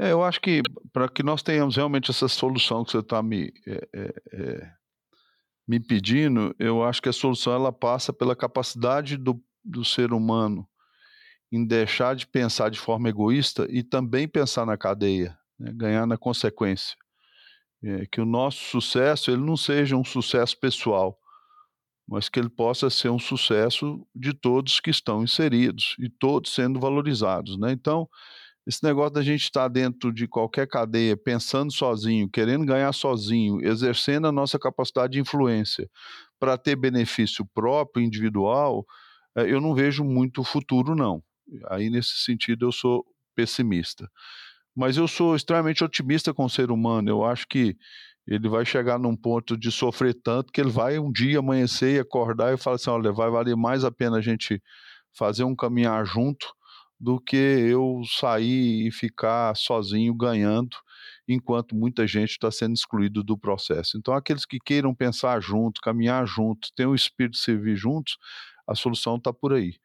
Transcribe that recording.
É, eu acho que para que nós tenhamos realmente essa solução que você está me, eh eh eh, me pedindo, eu acho que a solução ela passa pela capacidade do do ser humano em deixar de pensar de forma egoísta e também pensar na cadeia, né, ganhar na consequência. Eh, que o nosso sucesso ele não seja um sucesso pessoal, mas que ele possa ser um sucesso de todos que estão inseridos e todos sendo valorizados, né. Então, esse negócio da gente estar dentro de qualquer cadeia pensando sozinho, querendo ganhar sozinho, exercendo a nossa capacidade de influência, para ter benefício próprio, individual, eh, eu não vejo muito futuro não. Aí nesse sentido eu sou pessimista. Mas eu sou extremamente otimista com o ser humano, eu acho que ele vai chegar num ponto de sofrer tanto que ele vai um dia amanhecer e acordar e falar assim: "Olha, vai valer mais a pena a gente fazer um caminhar junto, do que eu sair e ficar sozinho ganhando, enquanto muita gente está sendo excluído do processo". Então aqueles que queiram pensar junto, caminhar junto, ter um espírito de servir juntos, a solução está por aí.